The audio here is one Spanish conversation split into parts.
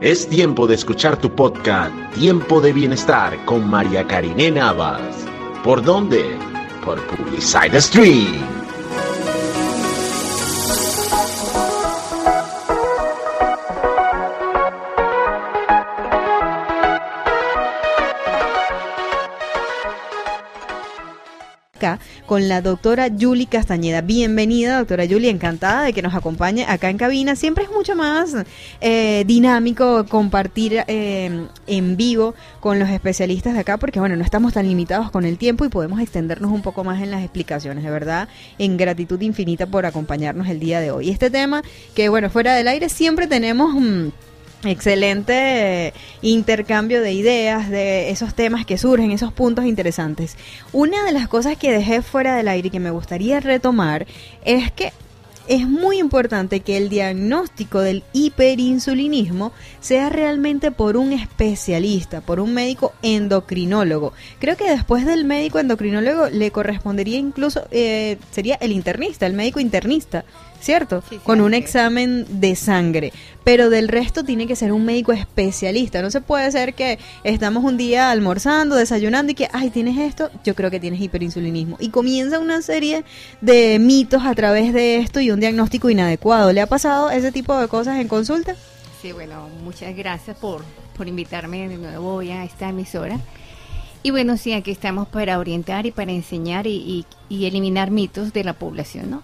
Es tiempo de escuchar tu podcast Tiempo de Bienestar con María Karine Navas. ¿Por dónde? Por Publicide Stream. Con la doctora Yuli Castañeda. Bienvenida, doctora Yuli, encantada de que nos acompañe acá en cabina. Siempre es mucho más eh, dinámico compartir eh, en vivo con los especialistas de acá, porque bueno, no estamos tan limitados con el tiempo y podemos extendernos un poco más en las explicaciones, de verdad, en gratitud infinita por acompañarnos el día de hoy. Este tema, que bueno, fuera del aire siempre tenemos... Mm, Excelente intercambio de ideas, de esos temas que surgen, esos puntos interesantes. Una de las cosas que dejé fuera del aire y que me gustaría retomar es que es muy importante que el diagnóstico del hiperinsulinismo sea realmente por un especialista, por un médico endocrinólogo. Creo que después del médico endocrinólogo le correspondería incluso, eh, sería el internista, el médico internista ¿cierto? Con un examen de sangre. Pero del resto tiene que ser un médico especialista. No se puede ser que estamos un día almorzando, desayunando y que, ay, tienes esto, yo creo que tienes hiperinsulinismo. Y comienza una serie de mitos a través de esto y un diagnóstico inadecuado. ¿Le ha pasado ese tipo de cosas en consulta? Sí, bueno, muchas gracias por, por invitarme de nuevo hoy a esta emisora. Y bueno, sí, aquí estamos para orientar y para enseñar y, y eliminar mitos de la población, ¿no?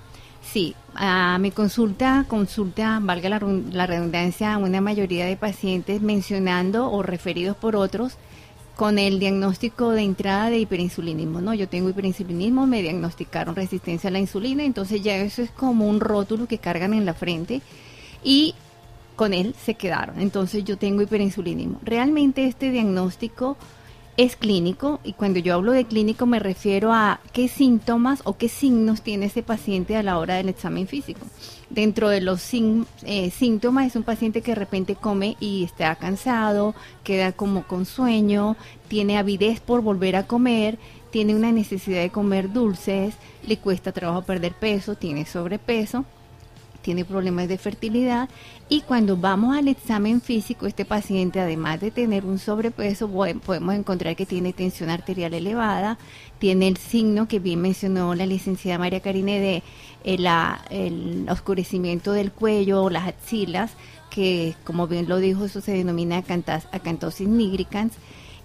Sí, a mi consulta, consulta, valga la, redundancia, a una mayoría de pacientes mencionando o referidos por otros con el diagnóstico de entrada de hiperinsulinismo, ¿no? Yo tengo hiperinsulinismo, me diagnosticaron resistencia a la insulina, entonces ya eso es como un rótulo que cargan en la frente y con él se quedaron. Entonces yo tengo hiperinsulinismo. Realmente este diagnóstico es clínico y cuando yo hablo de clínico me refiero a qué síntomas o qué signos tiene ese paciente a la hora del examen físico. Dentro de los eh, síntomas es un paciente que de repente come y está cansado, queda como con sueño, tiene avidez por volver a comer, tiene una necesidad de comer dulces, le cuesta trabajo perder peso, tiene sobrepeso tiene problemas de fertilidad y cuando vamos al examen físico, este paciente, además de tener un sobrepeso, podemos encontrar que tiene tensión arterial elevada, tiene el signo que bien mencionó la licenciada María Karine de eh, el oscurecimiento del cuello o las axilas, que como bien lo dijo, eso se denomina acantosis nigricans.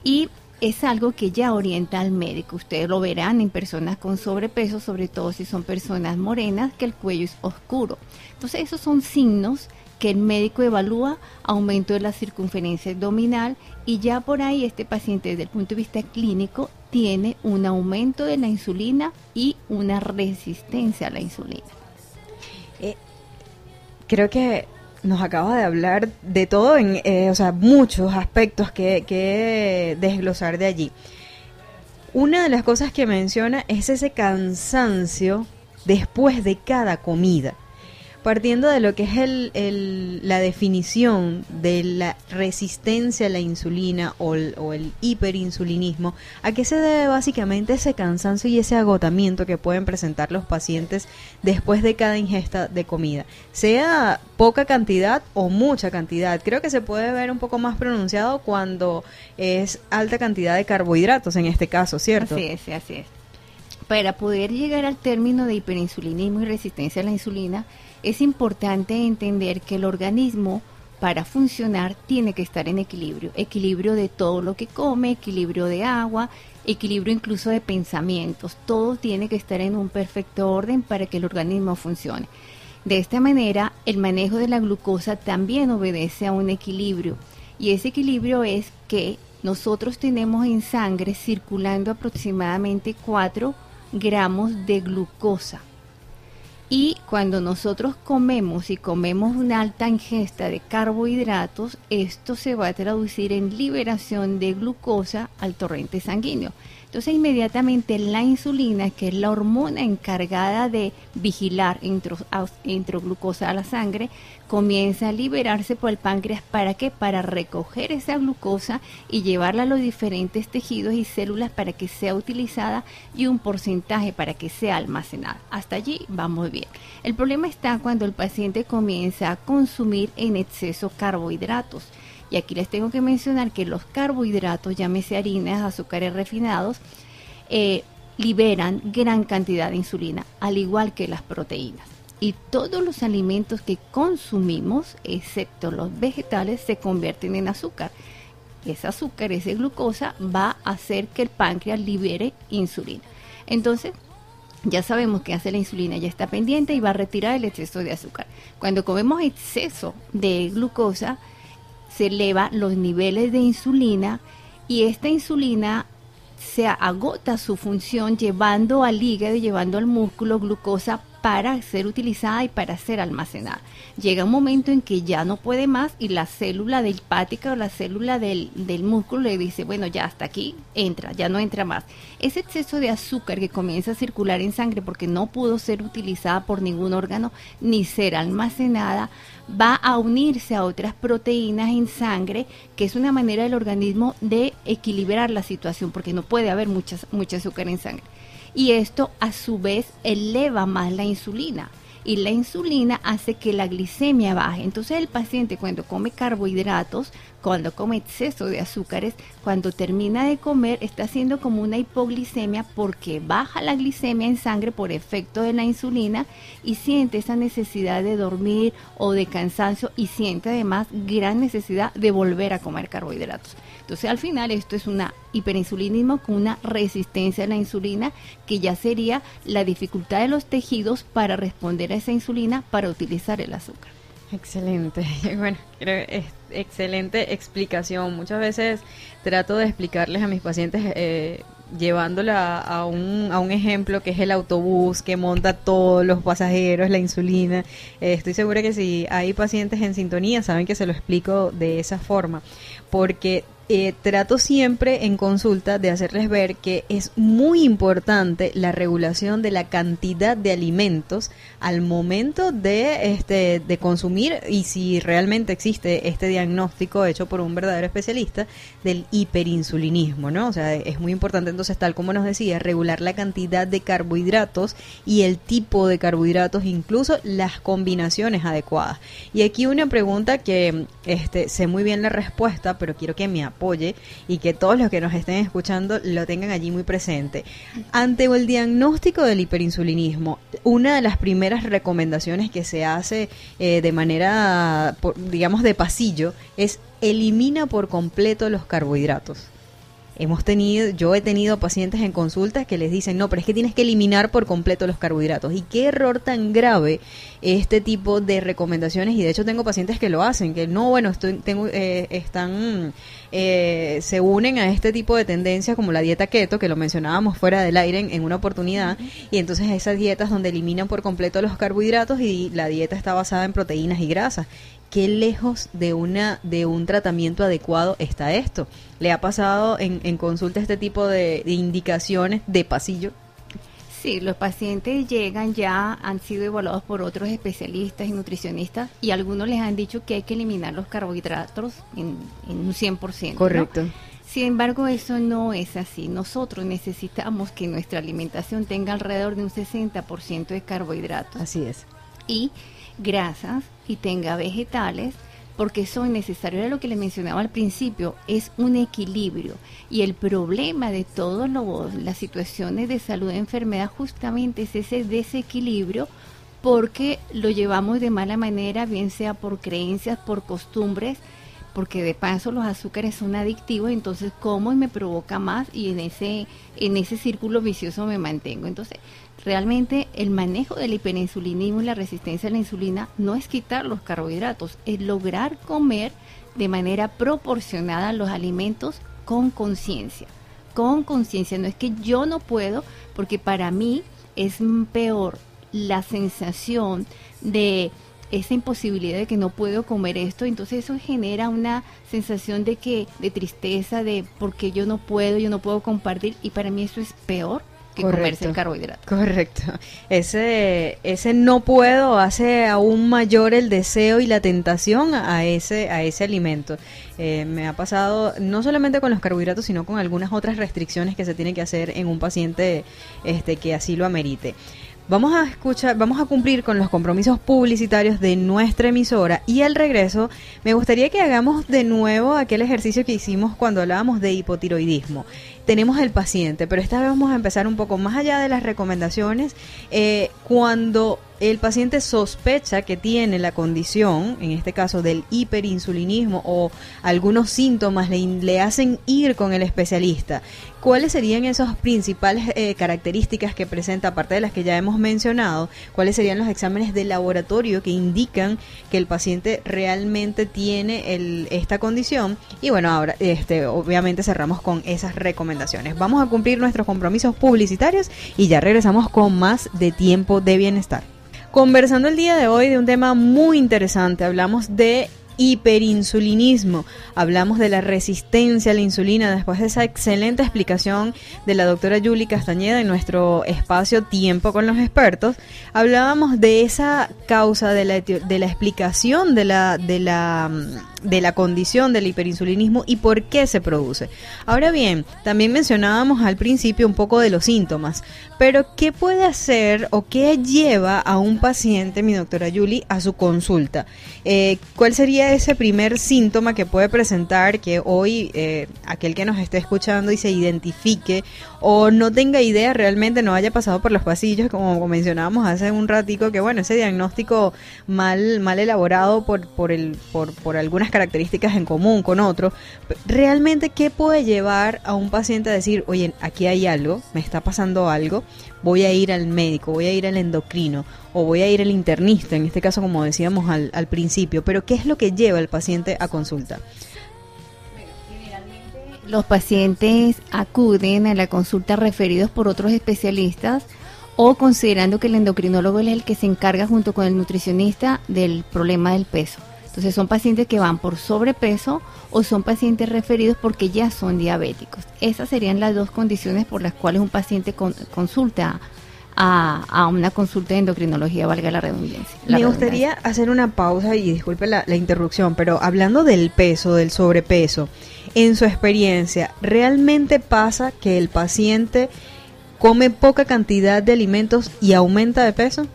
Y es algo que ya orienta al médico. Ustedes lo verán en personas con sobrepeso, sobre todo si son personas morenas, que el cuello es oscuro. Entonces esos son signos que el médico evalúa aumento de la circunferencia abdominal y ya por ahí este paciente desde el punto de vista clínico tiene un aumento de la insulina y una resistencia a la insulina. Eh, creo que nos acaba de hablar de todo, en, eh, o sea, muchos aspectos que, que desglosar de allí. Una de las cosas que menciona es ese cansancio después de cada comida partiendo de lo que es el, la definición de la resistencia a la insulina o el, hiperinsulinismo, ¿a qué se debe básicamente ese cansancio y ese agotamiento que pueden presentar los pacientes después de cada ingesta de comida? Sea poca cantidad o mucha cantidad. Creo que se puede ver un poco más pronunciado cuando es alta cantidad de carbohidratos en este caso, ¿cierto? Así es, así es. Para poder llegar al término de hiperinsulinismo y resistencia a la insulina, es importante entender que el organismo para funcionar tiene que estar en equilibrio, equilibrio de todo lo que come, equilibrio de agua, equilibrio incluso de pensamientos, todo tiene que estar en un perfecto orden para que el organismo funcione. De esta manera, el manejo de la glucosa también obedece a un equilibrio. Y ese equilibrio es que nosotros tenemos en sangre circulando aproximadamente 4 gramos de glucosa y cuando nosotros comemos y comemos una alta ingesta de carbohidratos, esto se va a traducir en liberación de glucosa al torrente sanguíneo. Entonces inmediatamente la insulina, que es la hormona encargada de vigilar introglucosa a la sangre, comienza a liberarse por el páncreas. ¿Para qué? Para recoger esa glucosa y llevarla a los diferentes tejidos y células para que sea utilizada y un porcentaje para que sea almacenada. Hasta allí vamos bien. El problema está cuando el paciente comienza a consumir en exceso carbohidratos Y aquí les tengo que mencionar que los carbohidratos, llámese harinas, azúcares refinados, eh, liberan gran cantidad de insulina, al igual que las proteínas. Y todos los alimentos que consumimos, excepto los vegetales, se convierten en azúcar. Ese azúcar, esa glucosa, va a hacer que el páncreas libere insulina. Entonces, ya sabemos que hace la insulina, ya está pendiente y va a retirar el exceso de azúcar. Cuando comemos exceso de glucosa, se eleva los niveles de insulina y esta insulina se agota su función llevando al hígado, llevando al músculo glucosa para ser utilizada y para ser almacenada. Llega un momento en que ya no puede más y la célula del hepática o la célula del, del, músculo le dice, bueno, ya hasta aquí entra, ya no entra más. Ese exceso de azúcar que comienza a circular en sangre porque no pudo ser utilizada por ningún órgano ni ser almacenada, va a unirse a otras proteínas en sangre, que es una manera del organismo de equilibrar la situación porque no puede haber muchas, mucha azúcar en sangre y esto a su vez eleva más la insulina y la insulina hace que la glicemia baje. Entonces el paciente cuando come carbohidratos, cuando come exceso de azúcares, cuando termina de comer está haciendo como una hipoglicemia porque baja la glicemia en sangre por efecto de la insulina y siente esa necesidad de dormir o de cansancio y siente además gran necesidad de volver a comer carbohidratos. Entonces al final esto es una hiperinsulinismo con una resistencia a la insulina que ya sería la dificultad de los tejidos para responder a esa insulina para utilizar el azúcar. Excelente, bueno, creo es excelente explicación. Muchas veces trato de explicarles a mis pacientes eh, llevándola a un, a un ejemplo que es el autobús que monta todos los pasajeros, la insulina. Eh, estoy segura que si hay pacientes en sintonía saben que se lo explico de esa forma, porque eh, trato siempre en consulta de hacerles ver que es muy importante la regulación de la cantidad de alimentos al momento de, este, de consumir y si realmente existe este diagnóstico hecho por un verdadero especialista del hiperinsulinismo, ¿no? O sea, es muy importante entonces, tal como nos decía, regular la cantidad de carbohidratos y el tipo de carbohidratos, incluso las combinaciones adecuadas. Y aquí una pregunta que este, sé muy bien la respuesta, pero quiero que me apoye y que todos los que nos estén escuchando lo tengan allí muy presente. Ante el diagnóstico del hiperinsulinismo, una de las primeras recomendaciones que se hace eh, de manera, digamos, de pasillo es elimina por completo los carbohidratos hemos tenido, yo he tenido pacientes en consultas que les dicen, no, pero es que tienes que eliminar por completo los carbohidratos. Y qué error tan grave este tipo de recomendaciones. Y de hecho tengo pacientes que lo hacen, que no, bueno, estoy, tengo, eh, están, eh, se unen a este tipo de tendencias como la dieta keto, que lo mencionábamos fuera del aire en, en una oportunidad. Y entonces esas dietas donde eliminan por completo los carbohidratos y la dieta está basada en proteínas y grasas qué lejos de una de un tratamiento adecuado está esto. ¿Le ha pasado en, en consulta este tipo de, indicaciones de pasillo? Sí, los pacientes llegan ya, han sido evaluados por otros especialistas y nutricionistas y algunos les han dicho que hay que eliminar los carbohidratos en, un 100%. Correcto. Sin embargo, eso no es así. Nosotros necesitamos que nuestra alimentación tenga alrededor de un 60% de carbohidratos. Así es. Y grasas y tenga vegetales, porque son necesarios. Era lo que le mencionaba al principio, es un equilibrio. Y el problema de todas las situaciones de salud e enfermedad justamente es ese desequilibrio porque lo llevamos de mala manera, bien sea por creencias, por costumbres, porque de paso los azúcares son adictivos, entonces como me provoca más y en ese en ese círculo vicioso me mantengo. Entonces, realmente el manejo del hiperinsulinismo y la resistencia a la insulina no es quitar los carbohidratos, es lograr comer de manera proporcionada los alimentos con conciencia. Con conciencia, no es que yo no puedo, porque para mí es peor la sensación de esa imposibilidad de que no puedo comer esto, entonces eso genera una sensación de que de tristeza, de porque yo no puedo, yo no puedo compartir y para mí eso es peor que comerse el carbohidrato. Correcto. Ese ese no puedo hace aún mayor el deseo y la tentación a ese a ese alimento. Eh, me ha pasado no solamente con los carbohidratos, sino con algunas otras restricciones que se tienen que hacer en un paciente este que así lo amerite. Vamos a escuchar, vamos a cumplir con los compromisos publicitarios de nuestra emisora y al regreso me gustaría que hagamos de nuevo aquel ejercicio que hicimos cuando hablábamos de hipotiroidismo. Tenemos el paciente, pero esta vez vamos a empezar un poco más allá de las recomendaciones. Eh, cuando el paciente sospecha que tiene la condición, en este caso del hiperinsulinismo o algunos síntomas le, hacen ir con el especialista. ¿Cuáles serían esas principales eh, características que presenta, aparte de las que ya hemos mencionado? ¿Cuáles serían los exámenes de laboratorio que indican que el paciente realmente tiene el, esta condición? Y bueno, ahora este, obviamente cerramos con esas recomendaciones. Vamos a cumplir nuestros compromisos publicitarios y ya regresamos con más de tiempo de bienestar. Conversando el día de hoy de un tema muy interesante, hablamos de hiperinsulinismo. Hablamos de la resistencia a la insulina después de esa excelente explicación de la doctora Julie Castañeda en nuestro espacio Tiempo con los expertos. Hablábamos de esa causa de la, de la explicación de la, de la de la condición del hiperinsulinismo y por qué se produce. Ahora bien, también mencionábamos al principio un poco de los síntomas, pero ¿qué puede hacer o qué lleva a un paciente, mi doctora Julie, a su consulta? Eh, ¿Cuál sería ese primer síntoma que puede presentar que hoy eh, aquel que nos esté escuchando y se identifique o no tenga idea realmente, no haya pasado por los pasillos, como mencionábamos hace un ratico, que bueno, ese diagnóstico mal, mal elaborado por, por, el, por, por algunas características en común con otro, realmente qué puede llevar a un paciente a decir, oye, aquí hay algo, me está pasando algo, voy a ir al médico, voy a ir al endocrino o voy a ir al internista, en este caso como decíamos al, al principio, pero ¿qué es lo que lleva al paciente a consulta? Los pacientes acuden a la consulta referidos por otros especialistas o considerando que el endocrinólogo es el que se encarga junto con el nutricionista del problema del peso. Entonces son pacientes que van por sobrepeso o son pacientes referidos porque ya son diabéticos. Esas serían las dos condiciones por las cuales un paciente consulta a, una consulta de endocrinología, valga la redundancia. Me gustaría hacer una pausa y disculpe la, la interrupción, pero hablando del peso, del sobrepeso, en su experiencia, ¿realmente pasa que el paciente come poca cantidad de alimentos y aumenta de peso?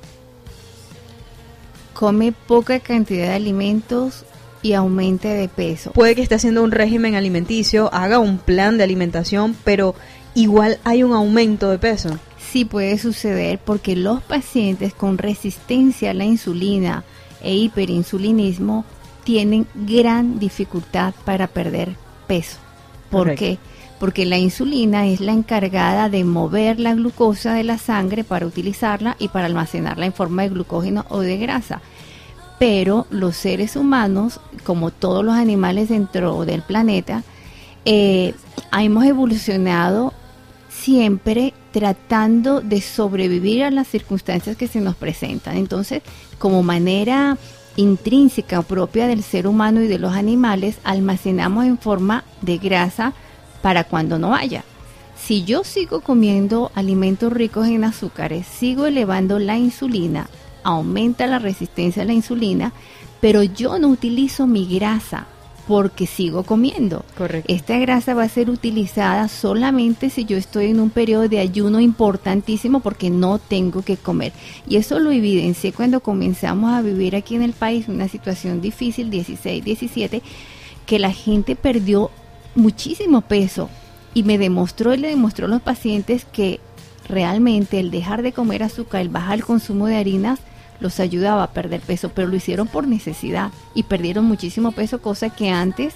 Come poca cantidad de alimentos y aumente de peso. Puede que esté haciendo un régimen alimenticio, haga un plan de alimentación, pero igual hay un aumento de peso. Sí puede suceder porque los pacientes con resistencia a la insulina e hiperinsulinismo tienen gran dificultad para perder peso. ¿Por qué? Porque la insulina es la encargada de mover la glucosa de la sangre para utilizarla y para almacenarla en forma de glucógeno o de grasa pero los seres humanos, como todos los animales dentro del planeta, eh, hemos evolucionado siempre tratando de sobrevivir a las circunstancias que se nos presentan. Entonces, como manera intrínseca propia del ser humano y de los animales, almacenamos en forma de grasa para cuando no haya. Si yo sigo comiendo alimentos ricos en azúcares, sigo elevando la insulina, aumenta la resistencia a la insulina, pero yo no utilizo mi grasa porque sigo comiendo. Correcto. Esta grasa va a ser utilizada solamente si yo estoy en un periodo de ayuno importantísimo porque no tengo que comer. Y eso lo evidencié cuando comenzamos a vivir aquí en el país una situación difícil, 16, 17, que la gente perdió muchísimo peso y me demostró y le demostró a los pacientes que realmente el dejar de comer azúcar, el bajar el consumo de harinas, los ayudaba a perder peso, pero lo hicieron por necesidad y perdieron muchísimo peso, cosa que antes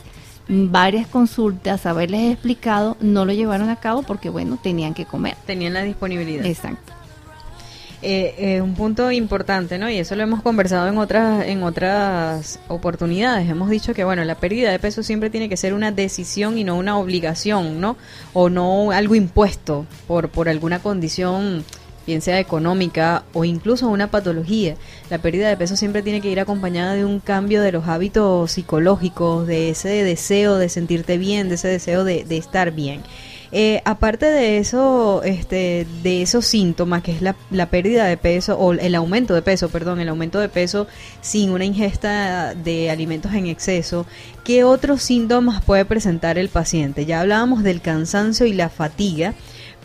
varias consultas, haberles explicado, no lo llevaron a cabo porque, bueno, tenían que comer. Tenían la disponibilidad. Exacto. Eh, eh, un punto importante, ¿no? Y eso lo hemos conversado en otras en otras oportunidades. Hemos dicho que bueno, la pérdida de peso siempre tiene que ser una decisión y no una obligación, ¿no? O no algo impuesto por por alguna condición bien sea económica o incluso una patología. La pérdida de peso siempre tiene que ir acompañada de un cambio de los hábitos psicológicos, de ese deseo de sentirte bien, de ese deseo de, estar bien. Eh, aparte de eso, este, de esos síntomas, que es la, la, pérdida de peso, o el aumento de peso, perdón, el aumento de peso sin una ingesta de alimentos en exceso, ¿qué otros síntomas puede presentar el paciente? Ya hablábamos del cansancio y la fatiga,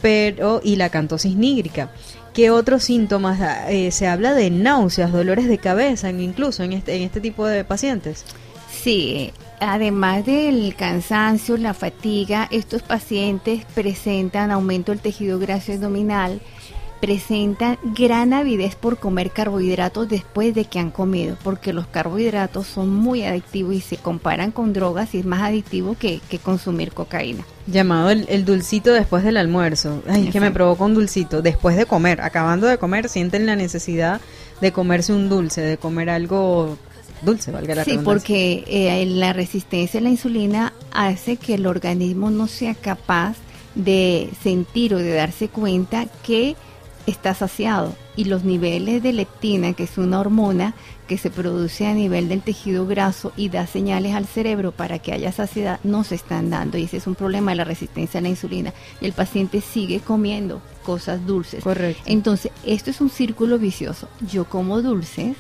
pero y la cantosis nígrica. ¿Qué otros síntomas? Eh, se habla de náuseas, dolores de cabeza, incluso en este, en este tipo de pacientes. Sí, además del cansancio, la fatiga, estos pacientes presentan aumento del tejido graso abdominal, presentan gran avidez por comer carbohidratos después de que han comido, porque los carbohidratos son muy adictivos y se comparan con drogas y es más adictivo que, consumir cocaína. Llamado el, dulcito después del almuerzo. Ay, que me provoca un dulcito. Después de comer, acabando de comer, sienten la necesidad de comerse un dulce, de comer algo dulce, valga la Sí, porque eh, la resistencia a la insulina hace que el organismo no sea capaz de sentir o de darse cuenta que está saciado y los niveles de leptina, que es una hormona que se produce a nivel del tejido graso y da señales al cerebro para que haya saciedad, no se están dando y ese es un problema de la resistencia a la insulina y el paciente sigue comiendo cosas dulces. Correcto. Entonces, esto es un círculo vicioso. Yo como dulces,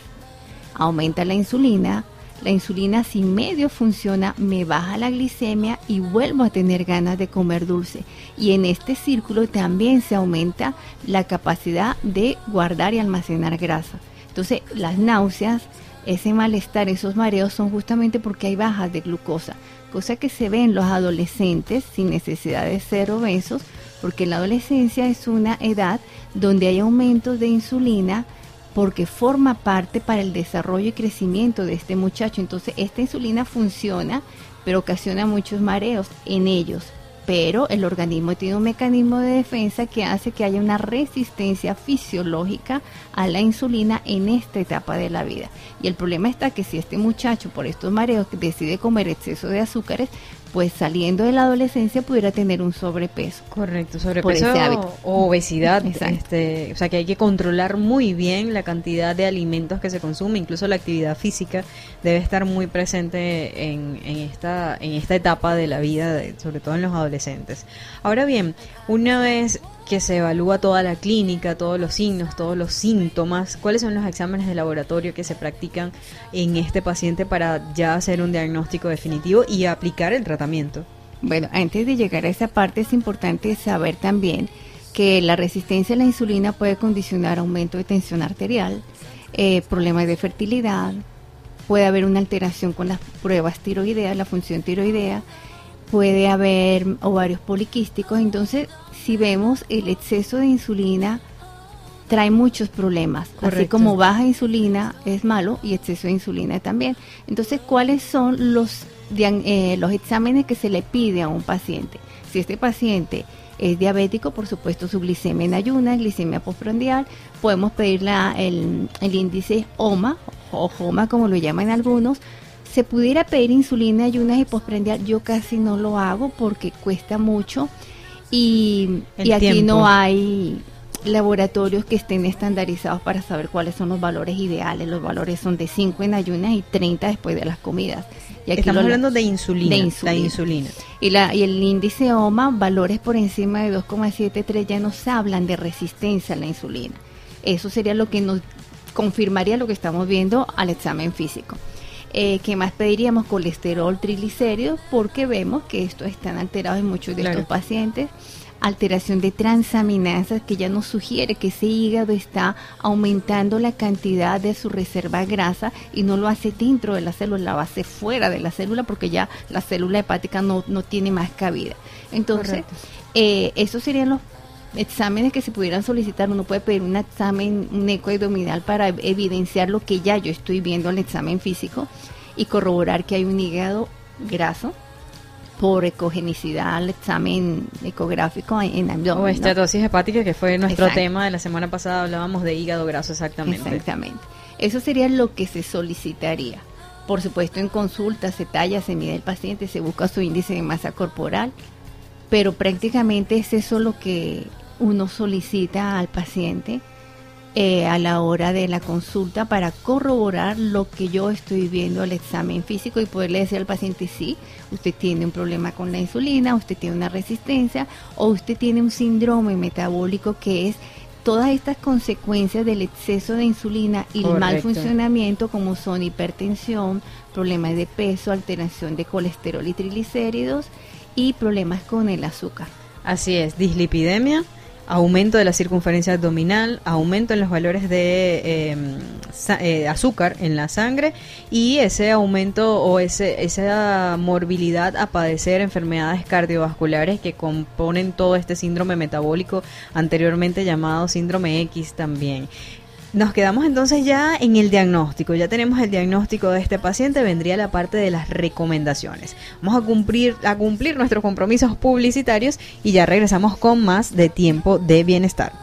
aumenta la insulina, la insulina si medio funciona me baja la glicemia y vuelvo a tener ganas de comer dulce. Y en este círculo también se aumenta la capacidad de guardar y almacenar grasa. Entonces las náuseas, ese malestar, esos mareos son justamente porque hay bajas de glucosa, cosa que se ve en los adolescentes sin necesidad de ser obesos, porque la adolescencia es una edad donde hay aumentos de insulina, porque forma parte para el desarrollo y crecimiento de este muchacho. Entonces, esta insulina funciona, pero ocasiona muchos mareos en ellos. Pero el organismo tiene un mecanismo de defensa que hace que haya una resistencia fisiológica a la insulina en esta etapa de la vida. Y el problema está que si este muchacho por estos mareos decide comer exceso de azúcares, pues saliendo de la adolescencia pudiera tener un sobrepeso. Correcto, sobrepeso o obesidad. Este, o sea que hay que controlar muy bien la cantidad de alimentos que se consume, incluso la actividad física debe estar muy presente en, en esta, en esta etapa de la vida, sobre todo en los adolescentes. Ahora bien, una vez que se evalúa toda la clínica, todos los signos, todos los síntomas, cuáles son los exámenes de laboratorio que se practican en este paciente para ya hacer un diagnóstico definitivo y aplicar el tratamiento. Bueno, antes de llegar a esa parte es importante saber también que la resistencia a la insulina puede condicionar aumento de tensión arterial, eh, problemas de fertilidad, puede haber una alteración con las pruebas tiroideas, la función tiroidea, puede haber ovarios poliquísticos, entonces si vemos el exceso de insulina trae muchos problemas, así como baja insulina es malo y exceso de insulina también. Entonces, ¿cuáles son los, eh, los exámenes que se le pide a un paciente? Si este paciente es diabético, por supuesto, su glicemia en ayuna, glicemia postprandial, podemos pedir el, el índice OMA o HOMA, como lo llaman algunos, se pudiera pedir insulina, ayunas y postprandial, yo casi no lo hago porque cuesta mucho y, aquí no hay laboratorios que estén estandarizados para saber cuáles son los valores ideales. Los valores son de 5 en ayunas y 30 después de las comidas. Y Estamos hablando de insulina, La insulina. Y, la, y el índice OMA, valores por encima de 2,73 ya nos hablan de resistencia a la insulina. Eso sería lo que nos confirmaría lo que estamos viendo al examen físico. Eh, ¿Qué más pediríamos? Colesterol, triglicéridos, porque vemos que estos están alterados en muchos de estos pacientes. Alteración de transaminasas que ya nos sugiere que ese hígado está aumentando la cantidad de su reserva grasa y no lo hace dentro de la célula, lo hace fuera de la célula porque ya la célula hepática no, no tiene más cabida. Entonces, eh, esos serían los exámenes que se pudieran solicitar, uno puede pedir un examen, un eco abdominal para evidenciar lo que ya yo estoy viendo en el examen físico y corroborar que hay un hígado graso por ecogenicidad al examen ecográfico en abdomen. O estatosis hepática, que fue nuestro tema de la semana pasada, hablábamos de hígado graso exactamente. Exactamente. Eso sería lo que se solicitaría. Por supuesto, en consulta se talla, se mide el paciente, se busca su índice de masa corporal, pero prácticamente es eso lo que uno solicita al paciente eh, a la hora de la consulta para corroborar lo que yo estoy viendo al examen físico y poderle decir al paciente sí, usted tiene un problema con la insulina, usted tiene una resistencia o usted tiene un síndrome metabólico que es todas estas consecuencias del exceso de insulina y el mal funcionamiento como son hipertensión, problemas de peso, alteración de colesterol y triglicéridos y problemas con el azúcar. Así es, dislipidemia aumento de la circunferencia abdominal, aumento en los valores de em, eh, azúcar en la sangre y ese aumento o ese, esa morbilidad a padecer enfermedades cardiovasculares que componen todo este síndrome metabólico anteriormente llamado síndrome X también. Nos quedamos entonces ya en el diagnóstico. Ya tenemos el diagnóstico de este paciente. Vendría la parte de las recomendaciones. Vamos a cumplir, a cumplir nuestros compromisos publicitarios y ya regresamos con más de tiempo de bienestar.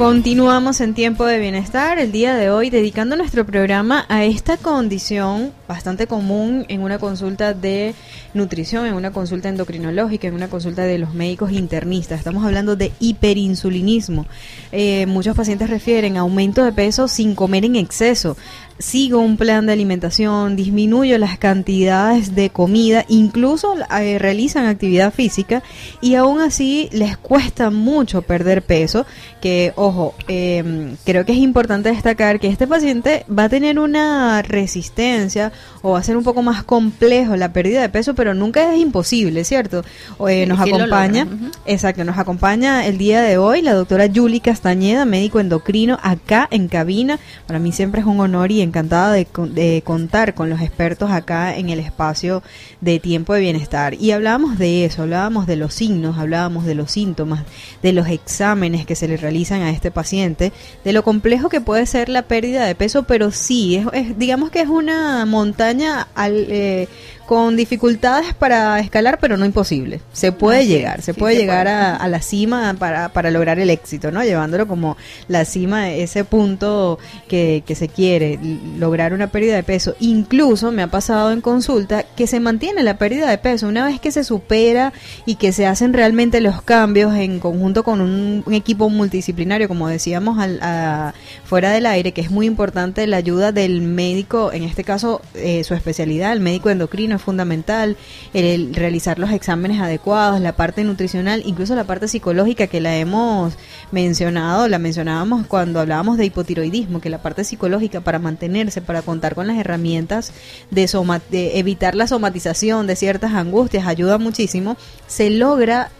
Continuamos en tiempo de bienestar el día de hoy dedicando nuestro programa a esta condición bastante común en una consulta de nutrición, en una consulta endocrinológica, en una consulta de los médicos internistas. Estamos hablando de hiperinsulinismo. Eh, muchos pacientes refieren aumento de peso sin comer en exceso sigo un plan de alimentación, disminuyo las cantidades de comida, incluso eh, realizan actividad física y aún así les cuesta mucho perder peso, que ojo, em, creo que es importante destacar que este paciente va a tener una resistencia o va a ser un poco más complejo la pérdida de peso, pero nunca es imposible, ¿cierto? Eh, nos acompaña, exacto, nos acompaña el día de hoy la doctora Julie Castañeda, médico endocrino, acá en cabina. Para mí siempre es un honor y encantada de, contar con los expertos acá en el espacio de tiempo de bienestar. Y hablábamos de eso, hablábamos de los signos, hablábamos de los síntomas, de los exámenes que se le realizan a este paciente, de lo complejo que puede ser la pérdida de peso, pero sí, es, digamos que es una montaña al, eh, con dificultades para escalar, pero no imposible. Se puede llegar, se puede llegar A, la cima para, para, lograr el éxito, ¿no? Llevándolo como la cima, ese punto que, que se quiere, lograr una pérdida de peso. Incluso me ha pasado en consulta que se mantiene la pérdida de peso una vez que se supera y que se hacen realmente los cambios en conjunto con un, equipo multidisciplinario, como decíamos al, fuera del aire, que es muy importante la ayuda del médico, en este caso eh, su especialidad, el médico endocrino fundamental, el realizar los exámenes adecuados, la parte nutricional, incluso la parte psicológica que la hemos mencionado, la mencionábamos cuando hablábamos de hipotiroidismo, que la parte psicológica para mantenerse, para contar con las herramientas de, de evitar la somatización de ciertas angustias, ayuda muchísimo, se logra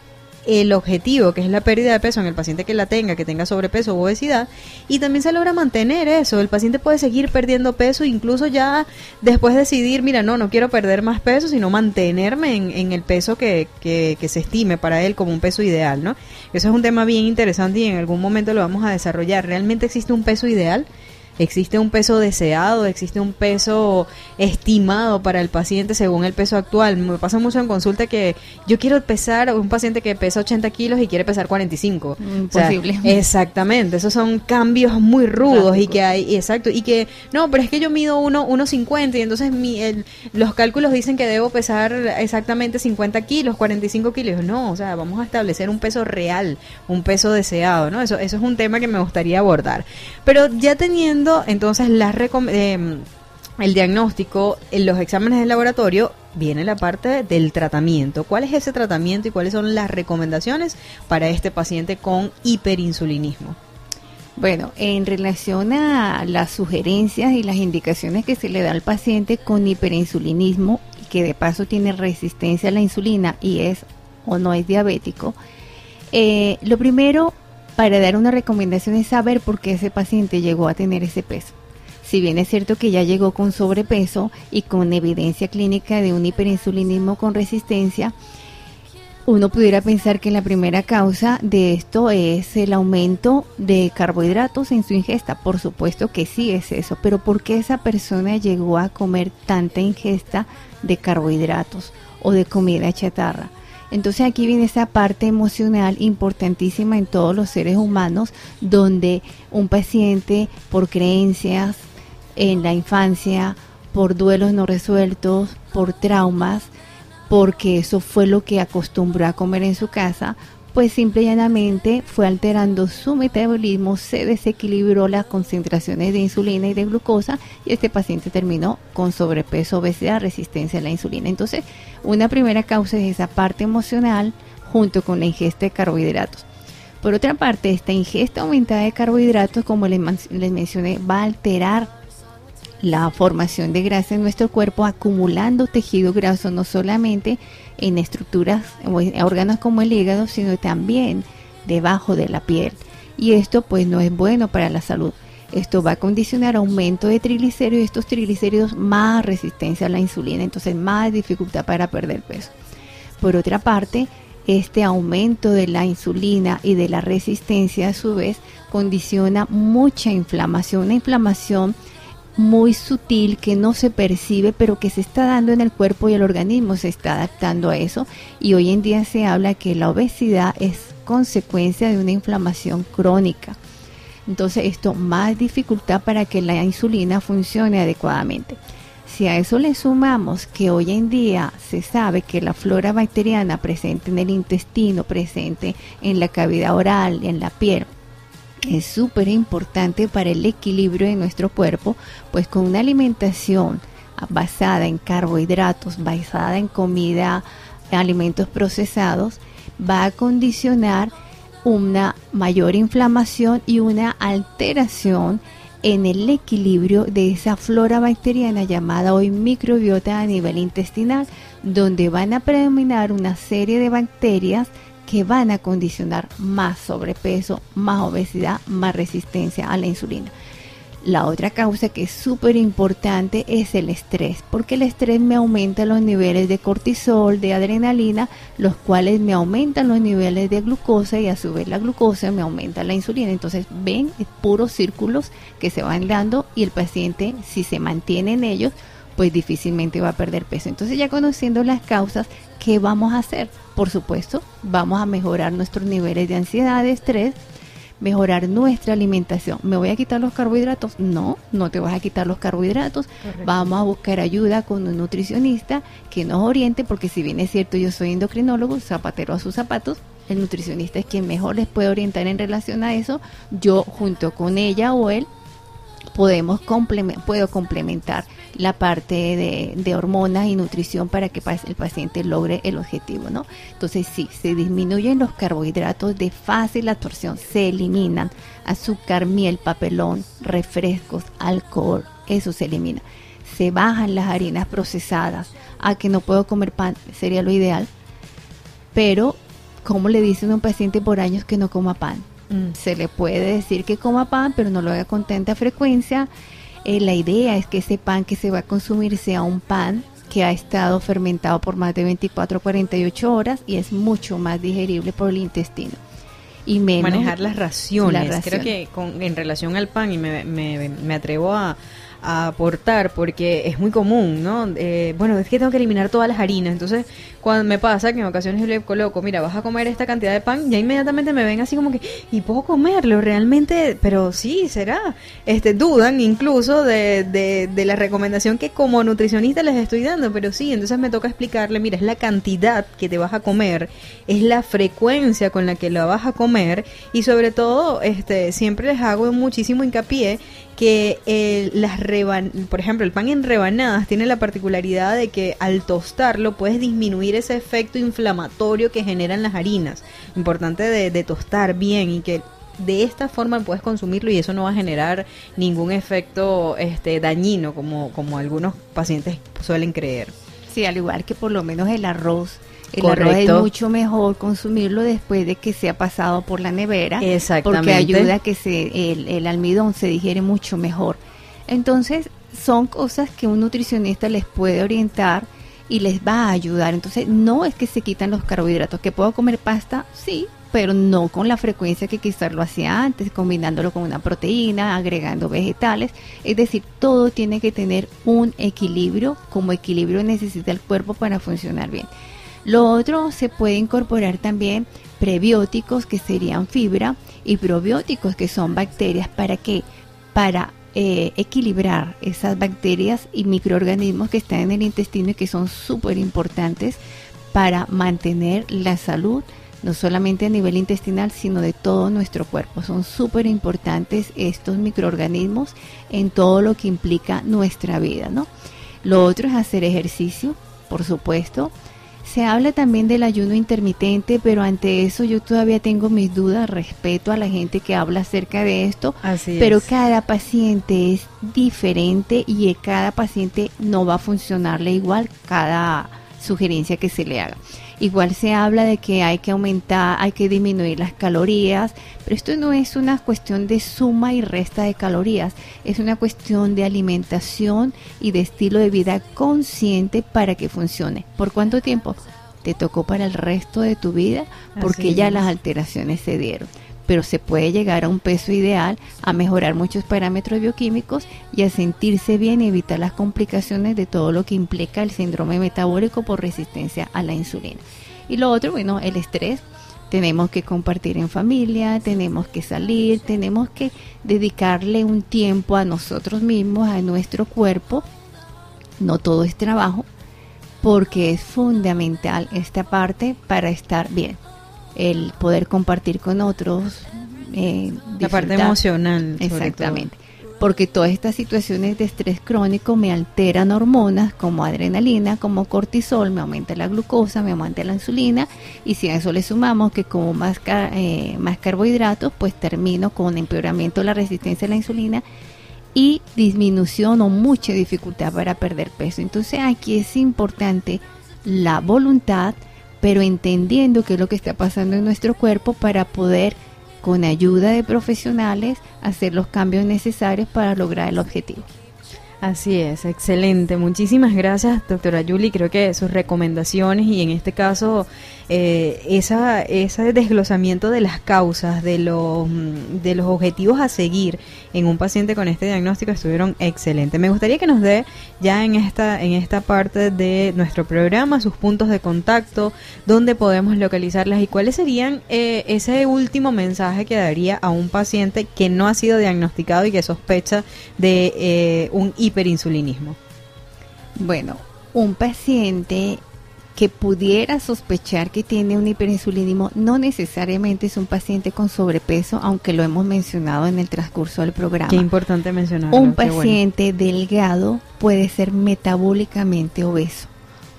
el objetivo, que es la pérdida de peso en el paciente que la tenga, que tenga sobrepeso o obesidad, y también se logra mantener eso. El paciente puede seguir perdiendo peso, incluso ya después decidir, mira, no, no quiero perder más peso, sino mantenerme en, el peso que, que, que, se estime para él como un peso ideal, ¿no? Eso es un tema bien interesante y en algún momento lo vamos a desarrollar. ¿Realmente existe un peso ideal? Existe un peso deseado, existe un peso estimado para el paciente según el peso actual. Me pasa mucho en consulta que yo quiero pesar, un paciente que pesa 80 kilos y quiere pesar 45. Imposible. exactamente, esos son cambios muy rudos y que hay, exacto, y que, no, pero es que yo mido 1,50 y entonces mi, los cálculos dicen que debo pesar exactamente 50 kilos, 45 kilos. No, o sea, vamos a establecer un peso real, un peso deseado, ¿no? Eso, eso es un tema que me gustaría abordar. Pero ya teniendo entonces eh, el diagnóstico, los exámenes de laboratorio, viene la parte del tratamiento. ¿Cuál es ese tratamiento y cuáles son las recomendaciones para este paciente con hiperinsulinismo? Bueno, en relación a las sugerencias y las indicaciones que se le da al paciente con hiperinsulinismo, que de paso tiene resistencia a la insulina y es o no es diabético, eh, lo primero para dar una recomendación es saber por qué ese paciente llegó a tener ese peso. Si bien es cierto que ya llegó con sobrepeso y con evidencia clínica de un hiperinsulinismo con resistencia, uno pudiera pensar que la primera causa de esto es el aumento de carbohidratos en su ingesta. Por supuesto que sí es eso, pero ¿por qué esa persona llegó a comer tanta ingesta de carbohidratos o de comida chatarra? Entonces aquí viene esa parte emocional importantísima en todos los seres humanos, donde un paciente por creencias en la infancia, por duelos no resueltos, por traumas, porque eso fue lo que acostumbró a comer en su casa, pues simple y llanamente fue alterando su metabolismo, se desequilibró las concentraciones de insulina y de glucosa y este paciente terminó con sobrepeso, obesidad, resistencia a la insulina. Entonces, una primera causa es esa parte emocional junto con la ingesta de carbohidratos. Por otra parte, esta ingesta aumentada de carbohidratos, como les, les mencioné, va a alterar la formación de grasa en nuestro cuerpo acumulando tejido graso no solamente en estructuras o órganos como el hígado, sino también debajo de la piel. Y esto pues no es bueno para la salud. Esto va a condicionar aumento de triglicéridos estos triglicéridos más resistencia a la insulina, entonces más dificultad para perder peso. Por otra parte, este aumento de la insulina y de la resistencia a su vez condiciona mucha inflamación, una inflamación muy sutil que no se percibe pero que se está dando en el cuerpo y el organismo se está adaptando a eso y hoy en día se habla que la obesidad es consecuencia de una inflamación crónica. Entonces esto más dificultad para que la insulina funcione adecuadamente. Si a eso le sumamos que hoy en día se sabe que la flora bacteriana presente en el intestino, presente en la cavidad oral, en la piel, es súper importante para el equilibrio de nuestro cuerpo, pues con una alimentación basada en carbohidratos, basada en comida, alimentos procesados, va a condicionar una mayor inflamación y una alteración en el equilibrio de esa flora bacteriana llamada hoy microbiota a nivel intestinal, donde van a predominar una serie de bacterias que van a condicionar más sobrepeso, más obesidad, más resistencia a la insulina. La otra causa que es súper importante es el estrés, porque el estrés me aumenta los niveles de cortisol, de adrenalina, los cuales me aumentan los niveles de glucosa y a su vez la glucosa me aumenta la insulina. Entonces ven, puros círculos que se van dando y el paciente, si se mantiene en ellos, pues difícilmente va a perder peso. Entonces ya conociendo las causas, ¿qué vamos a hacer? Por supuesto, vamos a mejorar nuestros niveles de ansiedad, de estrés, mejorar nuestra alimentación. ¿Me voy a quitar los carbohidratos? No, no te vas a quitar los carbohidratos. Vamos a buscar ayuda con un nutricionista que nos oriente, porque si bien es cierto, yo soy endocrinólogo, zapatero a sus zapatos, el nutricionista es quien mejor les puede orientar en relación a eso. Yo junto con ella o él podemos puedo complementar la parte de, hormonas y nutrición para que el paciente logre el objetivo, ¿no? Entonces sí, se disminuyen los carbohidratos de fácil absorción, se eliminan azúcar, miel, papelón, refrescos, alcohol, eso se elimina. Se bajan las harinas procesadas, a que no puedo comer pan, sería lo ideal, pero ¿cómo le dicen a un paciente por años que no coma pan? Mm. Se le puede decir que coma pan, pero no lo haga con tanta frecuencia eh, la idea es que ese pan que se va a consumir sea un pan que ha estado fermentado por más de 24 o 48 horas y es mucho más digerible por el intestino. Y menos manejar las raciones. Creo que en relación al pan, y me, me atrevo a, a aportar porque es muy común, ¿no? Eh, bueno, es que tengo que eliminar todas las harinas. Entonces, cuando me pasa que en ocasiones le coloco, mira, vas a comer esta cantidad de pan, ya inmediatamente me ven así como que, ¿y puedo comerlo realmente? Pero sí, será. Este, dudan incluso de, de, de la recomendación que como nutricionista les estoy dando, pero sí, entonces me toca explicarle, mira, es la cantidad que te vas a comer, es la frecuencia con la que la vas a comer y sobre todo, este, siempre les hago muchísimo hincapié que las por ejemplo, el pan en rebanadas tiene la particularidad de que al tostarlo puedes disminuir ese efecto inflamatorio que generan las harinas. Importante de, tostar bien y que de esta forma puedes consumirlo y eso no va a generar ningún efecto este dañino como, como algunos pacientes suelen creer. Sí, al igual que por lo menos el arroz el arroz es mucho mejor consumirlo después de que se ha pasado por la nevera. Porque ayuda a que se, el, almidón se digiere mucho mejor. Entonces, son cosas que un nutricionista les puede orientar y les va a ayudar. Entonces, no es que se quitan los carbohidratos. ¿Que puedo comer pasta? Sí, pero no con la frecuencia que quizás lo hacía antes, combinándolo con una proteína, agregando vegetales. Es decir, todo tiene que tener un equilibrio, como equilibrio necesita el cuerpo para funcionar bien. Lo otro se puede incorporar también prebióticos que serían fibra y probióticos que son bacterias. ¿Para qué? Para eh, equilibrar esas bacterias y microorganismos que están en el intestino y que son súper importantes para mantener la salud, no solamente a nivel intestinal, sino de todo nuestro cuerpo. Son súper importantes estos microorganismos en todo lo que implica nuestra vida, ¿no? Lo otro es hacer ejercicio, por supuesto, se habla también del ayuno intermitente, pero ante eso yo todavía tengo mis dudas, respeto a la gente que habla acerca de esto, pero cada paciente es diferente y cada paciente no va a funcionarle igual, cada sugerencia que se le haga. Igual se habla de que hay que aumentar, hay que disminuir las calorías, pero esto no es una cuestión de suma y resta de calorías, es una cuestión de alimentación y de estilo de vida consciente para que funcione. ¿Por cuánto tiempo? Te tocó para el resto de tu vida porque ya las alteraciones se dieron pero se puede llegar a un peso ideal, a mejorar muchos parámetros bioquímicos y a sentirse bien y evitar las complicaciones de todo lo que implica el síndrome metabólico por resistencia a la insulina. Y lo otro, bueno, el estrés. Tenemos que compartir en familia, tenemos que salir, tenemos que dedicarle un tiempo a nosotros mismos, a nuestro cuerpo. No todo es trabajo, porque es fundamental esta parte para estar bien el poder compartir con otros. Eh, la parte emocional. Exactamente. Porque todas estas situaciones de estrés crónico me alteran hormonas como adrenalina, como cortisol, me aumenta la glucosa, me aumenta la insulina y si a eso le sumamos que como más, eh, más carbohidratos, pues termino con empeoramiento de la resistencia a la insulina y disminución o mucha dificultad para perder peso. Entonces aquí es importante la voluntad, pero entendiendo qué es lo que está pasando en nuestro cuerpo para poder, con ayuda de profesionales, hacer los cambios necesarios para lograr el objetivo. Así es, excelente. Muchísimas gracias, doctora Yuli. Creo que sus recomendaciones y en este caso eh, esa, ese desglosamiento de las causas, de los, mm, de los objetivos a seguir en un paciente con este diagnóstico estuvieron excelentes. Me gustaría que nos dé ya en esta, en esta parte de nuestro programa sus puntos de contacto, dónde podemos localizarlas y cuáles serían eh, ese último mensaje que daría a un paciente que no ha sido diagnosticado y que sospecha de eh, un hiperinsulinismo. Bueno, un paciente que pudiera sospechar que tiene un hiperinsulinismo no necesariamente es un paciente con sobrepeso, aunque lo hemos mencionado en el transcurso del programa. Qué importante mencionarlo. Un paciente delgado puede ser metabólicamente obeso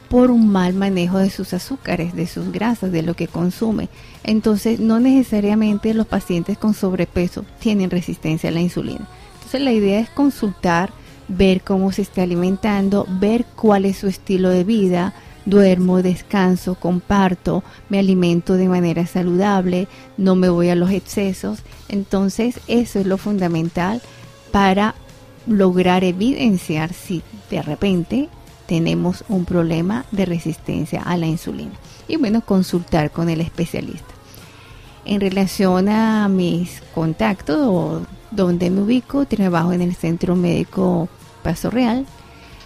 por un mal manejo de sus azúcares, de sus grasas, de lo que consume. Entonces, no necesariamente los pacientes con sobrepeso tienen resistencia a la insulina. Entonces, la idea es consultar, ver cómo se está alimentando, ver cuál es su estilo de vida, duermo, descanso, comparto, me alimento de manera saludable, no me voy a los excesos. Entonces eso es lo fundamental para lograr evidenciar si de repente tenemos un problema de resistencia a la insulina. Y bueno, consultar con el especialista. En relación a mis contactos o donde me ubico, trabajo en el Centro Médico Paso Real,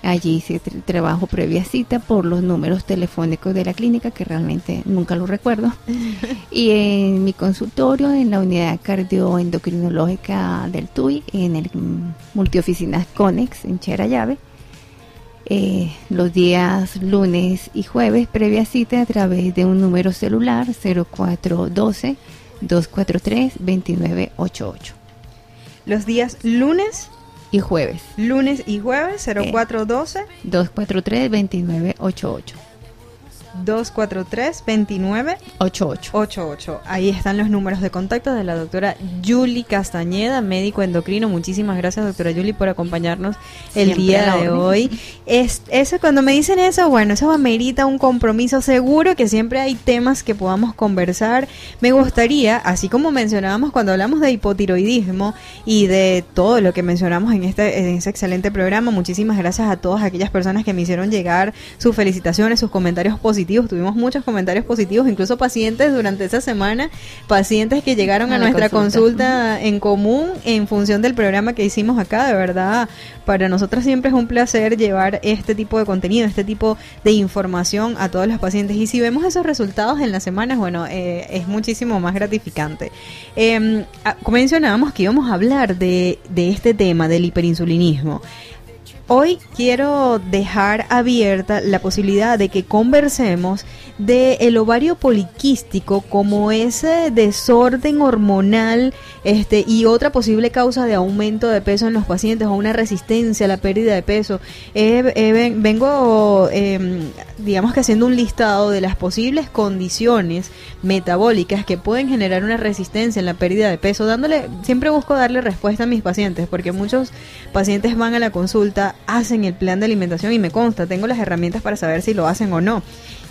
Allí hice trabajo previa cita por los números telefónicos de la clínica, que realmente nunca lo recuerdo. y en mi consultorio, en la unidad cardioendocrinológica del TUI, en el multioficinas CONEX, en Cherayave. Eh, los días lunes y jueves previa cita a través de un número celular 0412 243 2988. Los días lunes y jueves. Lunes y jueves 0412 243 2988. 243-2988. Ahí están los números de contacto de la doctora Yuli Castañeda, médico endocrino. Muchísimas gracias, doctora Yuli, por acompañarnos el día de hoy. Es, eso, cuando me dicen eso, bueno, eso amerita un compromiso seguro, que siempre hay temas que podamos conversar. Me gustaría, así como mencionábamos cuando hablamos de hipotiroidismo y de todo lo que mencionamos en este, en este excelente programa, muchísimas gracias a todas aquellas personas que me hicieron llegar sus felicitaciones, sus comentarios positivos tuvimos muchos comentarios positivos, incluso pacientes durante esa semana, pacientes que llegaron a, nuestra consulta. en común en función del programa que hicimos acá, de verdad, para nosotros siempre es un placer llevar este tipo de contenido, este tipo de información a todos los pacientes y si vemos esos resultados en las semanas, bueno, eh, es muchísimo más gratificante. Eh, mencionábamos que íbamos a hablar de, de este tema del hiperinsulinismo. Hoy quiero dejar abierta la posibilidad de que conversemos de el ovario poliquístico como ese desorden hormonal este y otra posible causa de aumento de peso en los pacientes o una resistencia a la pérdida de peso. vengo, em, digamos que haciendo un listado de las posibles condiciones metabólicas que pueden generar una resistencia en la pérdida de peso, dándole, siempre busco darle respuesta a mis pacientes porque muchos pacientes van a la consulta hacen el plan de alimentación y me consta, tengo las herramientas para saber si lo hacen o no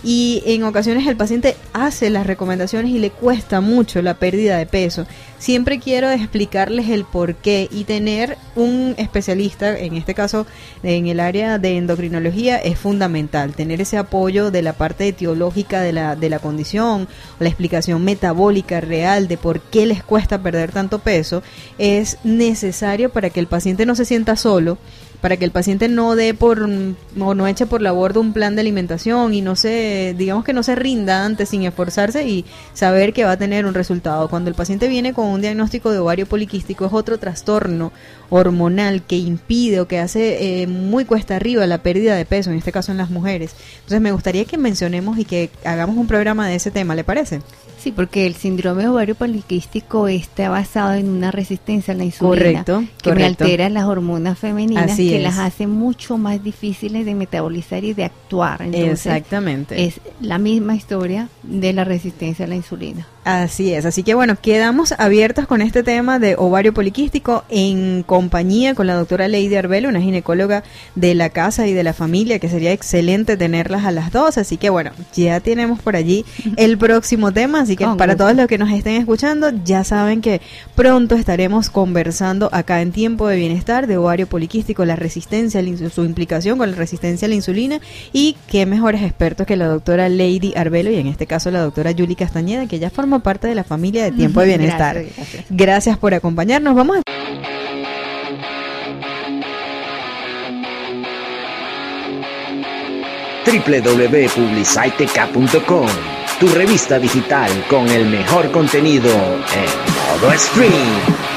y en ocasiones el paciente hace las recomendaciones y le cuesta mucho la pérdida de peso. Siempre quiero explicarles el por qué y tener un especialista, en este caso en el área de endocrinología, es fundamental. Tener ese apoyo de la parte etiológica de la, de la condición, la explicación metabólica real de por qué les cuesta perder tanto peso, es necesario para que el paciente no se sienta solo para que el paciente no dé por o no eche por la borda un plan de alimentación y no se, digamos que no se rinda antes sin esforzarse y saber que va a tener un resultado. Cuando el paciente viene con un diagnóstico de ovario poliquístico es otro trastorno hormonal que impide o que hace eh, muy cuesta arriba la pérdida de peso, en este caso en las mujeres. Entonces me gustaría que mencionemos y que hagamos un programa de ese tema, ¿le parece? Sí, porque el síndrome ovario poliquístico está basado en una resistencia a la insulina correcto, que me altera las hormonas femeninas que las hace mucho más difíciles de metabolizar y de actuar. Exactamente. Es la misma historia de la resistencia a la insulina. Así es, así que bueno, quedamos abiertos con este tema de ovario poliquístico en compañía con la doctora Lady Arbelo, una ginecóloga de la casa y de la familia, que sería excelente tenerlas a las dos, así que bueno, ya tenemos por allí el próximo tema, así que para todos los que nos estén escuchando, ya saben que pronto estaremos conversando acá en Tiempo de Bienestar de ovario poliquístico, la resistencia, su implicación con la resistencia a la insulina y qué mejores expertos que la doctora Lady Arbelo y en este caso la doctora Julie Castañeda, que ya forma parte de la familia de Tiempo de Bienestar. Gracias, por acompañarnos. Vamos a... www.publicitec.com, tu revista digital con el mejor contenido en modo stream.